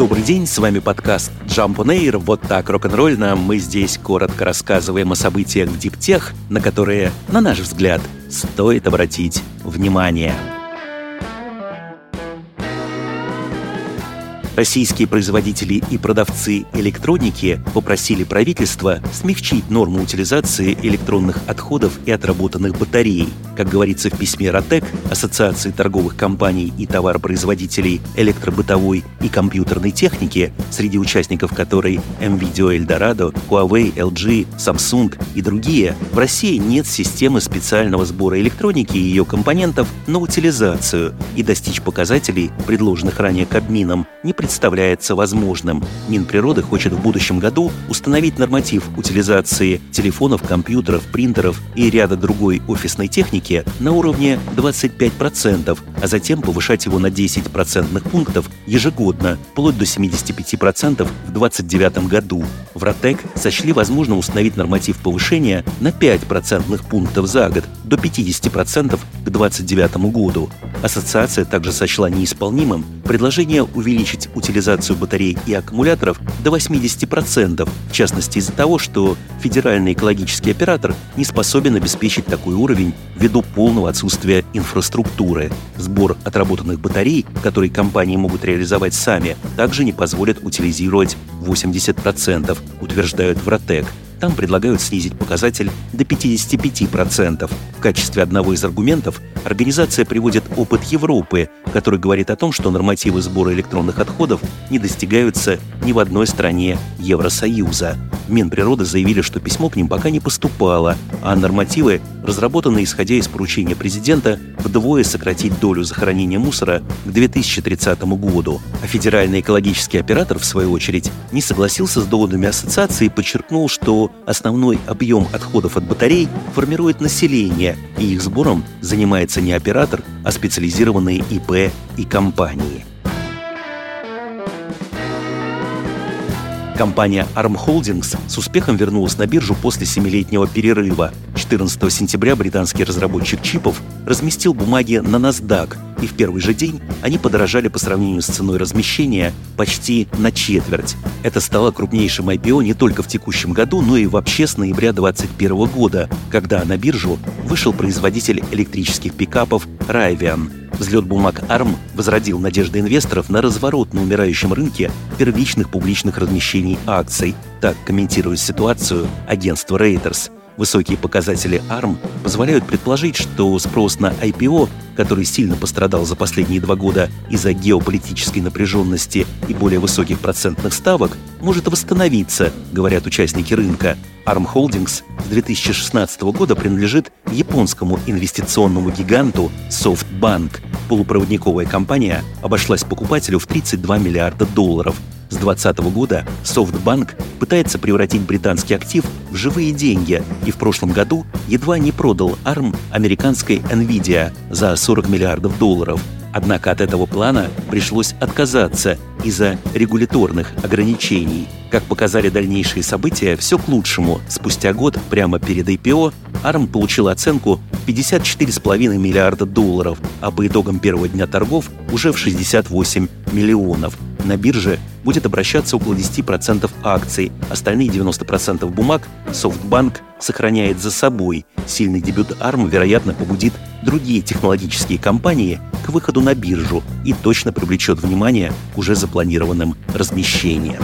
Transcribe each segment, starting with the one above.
Добрый день, с вами подкаст Jump on Air. Вот так рок-н-ролльно мы здесь коротко рассказываем о событиях в диптех, на которые, на наш взгляд, стоит обратить внимание. Российские производители и продавцы электроники попросили правительство смягчить норму утилизации электронных отходов и отработанных батарей. Как говорится в письме РОТЕК, Ассоциации торговых компаний и товаропроизводителей электробытовой и компьютерной техники, среди участников которой MVideo Eldorado, Huawei, LG, Samsung и другие, в России нет системы специального сбора электроники и ее компонентов на утилизацию, и достичь показателей, предложенных ранее Кабмином, не представляется возможным. Минприроды хочет в будущем году установить норматив утилизации телефонов, компьютеров, принтеров и ряда другой офисной техники на уровне 25%, а затем повышать его на 10 процентных пунктов ежегодно, вплоть до 75% в 2029 году. В РОТЕК сочли возможно установить норматив повышения на 5 процентных пунктов за год, до 50% к 2029 году. Ассоциация также сочла неисполнимым предложение увеличить утилизацию батарей и аккумуляторов до 80%, в частности из-за того, что федеральный экологический оператор не способен обеспечить такой уровень ввиду полного отсутствия инфраструктуры. Сбор отработанных батарей, которые компании могут реализовать сами, также не позволит утилизировать 80%, утверждают в РОТЕК. Там предлагают снизить показатель до 55%. В качестве одного из аргументов организация приводит опыт Европы, который говорит о том, что нормативы сбора электронных отходов не достигаются ни в одной стране Евросоюза. Минприроды заявили, что письмо к ним пока не поступало, а нормативы разработаны исходя из поручения президента вдвое сократить долю захоронения мусора к 2030 году. А федеральный экологический оператор, в свою очередь, не согласился с доводами ассоциации и подчеркнул, что основной объем отходов от батарей формирует население, и их сбором занимается не оператор, а специализированные ИП и компании. Компания ARM Holdings с успехом вернулась на биржу после семилетнего перерыва. 14 сентября британский разработчик чипов разместил бумаги на NASDAQ, и в первый же день они подорожали по сравнению с ценой размещения почти на четверть. Это стало крупнейшим IPO не только в текущем году, но и вообще с ноября 2021 года, когда на биржу вышел производитель электрических пикапов Rivian – Взлет бумаг ARM возродил надежды инвесторов на разворот на умирающем рынке первичных публичных размещений акций. Так комментирует ситуацию агентство Reuters. Высокие показатели ARM позволяют предположить, что спрос на IPO, который сильно пострадал за последние два года из-за геополитической напряженности и более высоких процентных ставок, может восстановиться, говорят участники рынка. ARM Holdings с 2016 года принадлежит японскому инвестиционному гиганту SoftBank. Полупроводниковая компания обошлась покупателю в 32 миллиарда долларов – с 2020 года SoftBank пытается превратить британский актив в живые деньги и в прошлом году едва не продал ARM американской NVIDIA за 40 миллиардов долларов. Однако от этого плана пришлось отказаться из-за регуляторных ограничений. Как показали дальнейшие события, все к лучшему. Спустя год, прямо перед IPO, ARM получил оценку 54,5 миллиарда долларов, а по итогам первого дня торгов уже в 68 миллионов. На бирже будет обращаться около 10% акций, остальные 90% бумаг SoftBank сохраняет за собой. Сильный дебют ARM, вероятно, побудит другие технологические компании к выходу на биржу и точно привлечет внимание к уже запланированным размещениям.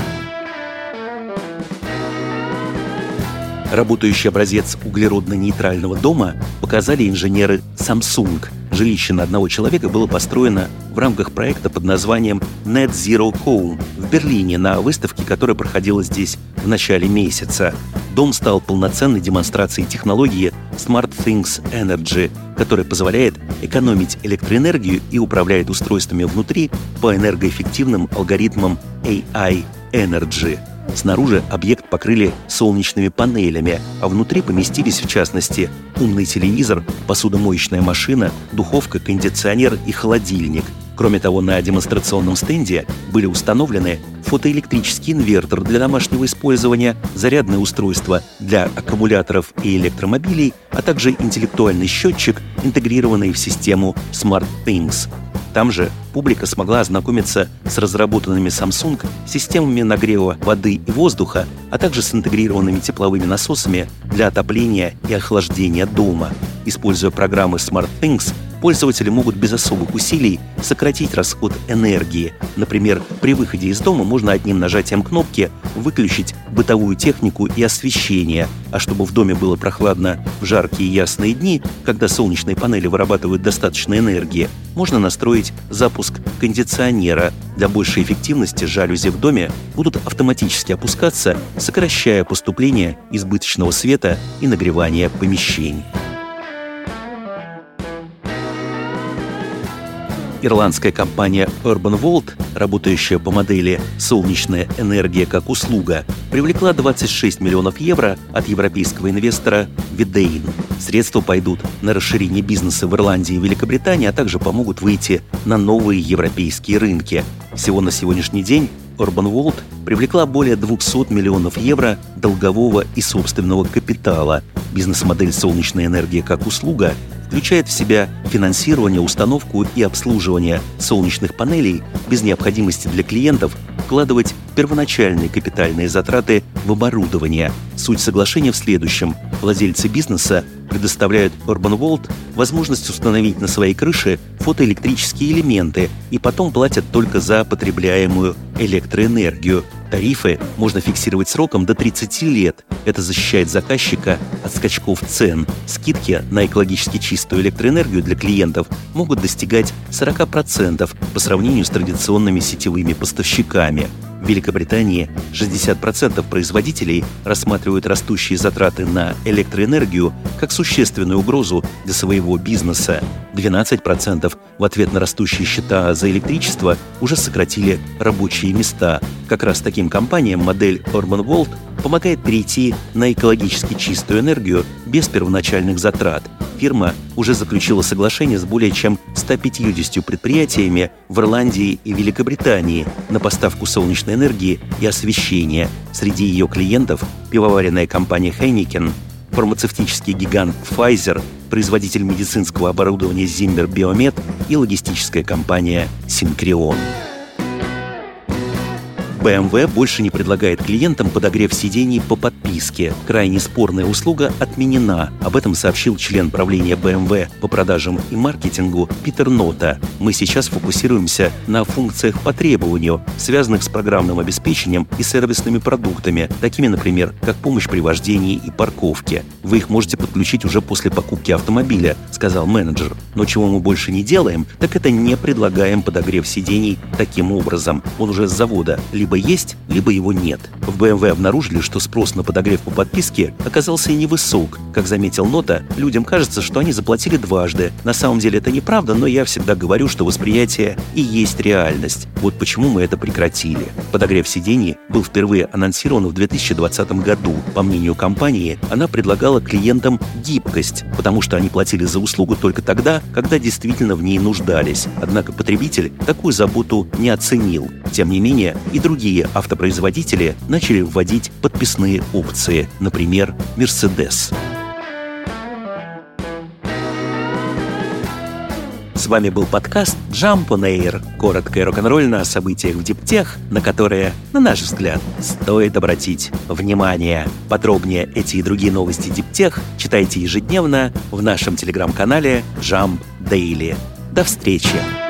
Работающий образец углеродно-нейтрального дома показали инженеры Samsung. Жилище на одного человека было построено в рамках проекта под названием Net Zero Home в Берлине на выставке, которая проходила здесь в начале месяца. Дом стал полноценной демонстрацией технологии Smart Things Energy, которая позволяет экономить электроэнергию и управляет устройствами внутри по энергоэффективным алгоритмам AI Energy. Снаружи объект покрыли солнечными панелями, а внутри поместились, в частности, умный телевизор, посудомоечная машина, духовка, кондиционер и холодильник. Кроме того, на демонстрационном стенде были установлены фотоэлектрический инвертор для домашнего использования, зарядное устройство для аккумуляторов и электромобилей, а также интеллектуальный счетчик, интегрированный в систему SmartThings. Там же публика смогла ознакомиться с разработанными Samsung системами нагрева воды и воздуха, а также с интегрированными тепловыми насосами для отопления и охлаждения дома. Используя программы SmartThings, пользователи могут без особых усилий сократить расход энергии. Например, при выходе из дома можно одним нажатием кнопки выключить бытовую технику и освещение, а чтобы в доме было прохладно в жаркие ясные дни, когда солнечные панели вырабатывают достаточно энергии, можно настроить запуск кондиционера. Для большей эффективности жалюзи в доме будут автоматически опускаться, сокращая поступление избыточного света и нагревание помещений. Ирландская компания Urban Volt, работающая по модели «Солнечная энергия как услуга», привлекла 26 миллионов евро от европейского инвестора Videin. Средства пойдут на расширение бизнеса в Ирландии и Великобритании, а также помогут выйти на новые европейские рынки. Всего на сегодняшний день Urban Volt привлекла более 200 миллионов евро долгового и собственного капитала. Бизнес-модель «Солнечная энергия как услуга» включает в себя финансирование, установку и обслуживание солнечных панелей без необходимости для клиентов вкладывать первоначальные капитальные затраты в оборудование. Суть соглашения в следующем. Владельцы бизнеса предоставляют Urban Volt возможность установить на своей крыше фотоэлектрические элементы и потом платят только за потребляемую электроэнергию. Тарифы можно фиксировать сроком до 30 лет. Это защищает заказчика от скачков цен. Скидки на экологически чистую электроэнергию для клиентов могут достигать 40% по сравнению с традиционными сетевыми поставщиками. В Великобритании 60% производителей рассматривают растущие затраты на электроэнергию как существенную угрозу для своего бизнеса. 12% в ответ на растущие счета за электричество уже сократили рабочие места. Как раз таким компаниям модель Urban Volt помогает перейти на экологически чистую энергию без первоначальных затрат. Фирма уже заключила соглашение с более чем 150 предприятиями в Ирландии и Великобритании на поставку солнечной энергии и освещения. Среди ее клиентов пивоваренная компания Heineken, фармацевтический гигант Pfizer, производитель медицинского оборудования Zimmer Biomed и логистическая компания Syncreon. BMW больше не предлагает клиентам подогрев сидений по подписке. Крайне спорная услуга отменена. Об этом сообщил член правления BMW по продажам и маркетингу Питер Нота. Мы сейчас фокусируемся на функциях по требованию, связанных с программным обеспечением и сервисными продуктами, такими, например, как помощь при вождении и парковке. Вы их можете подключить уже после покупки автомобиля, сказал менеджер. Но чего мы больше не делаем, так это не предлагаем подогрев сидений таким образом. Он уже с завода либо либо есть, либо его нет. В BMW обнаружили, что спрос на подогрев по подписке оказался и невысок. Как заметил Нота, людям кажется, что они заплатили дважды. На самом деле это неправда, но я всегда говорю, что восприятие и есть реальность. Вот почему мы это прекратили. Подогрев сидений был впервые анонсирован в 2020 году. По мнению компании, она предлагала клиентам гибкость, потому что они платили за услугу только тогда, когда действительно в ней нуждались. Однако потребитель такую заботу не оценил. Тем не менее, и другие другие автопроизводители начали вводить подписные опции, например, Mercedes. С вами был подкаст Jump on Air. Короткое рок-н-ролльно о событиях в Диптех, на которые, на наш взгляд, стоит обратить внимание. Подробнее эти и другие новости Диптех читайте ежедневно в нашем телеграм-канале Jump Daily. До встречи!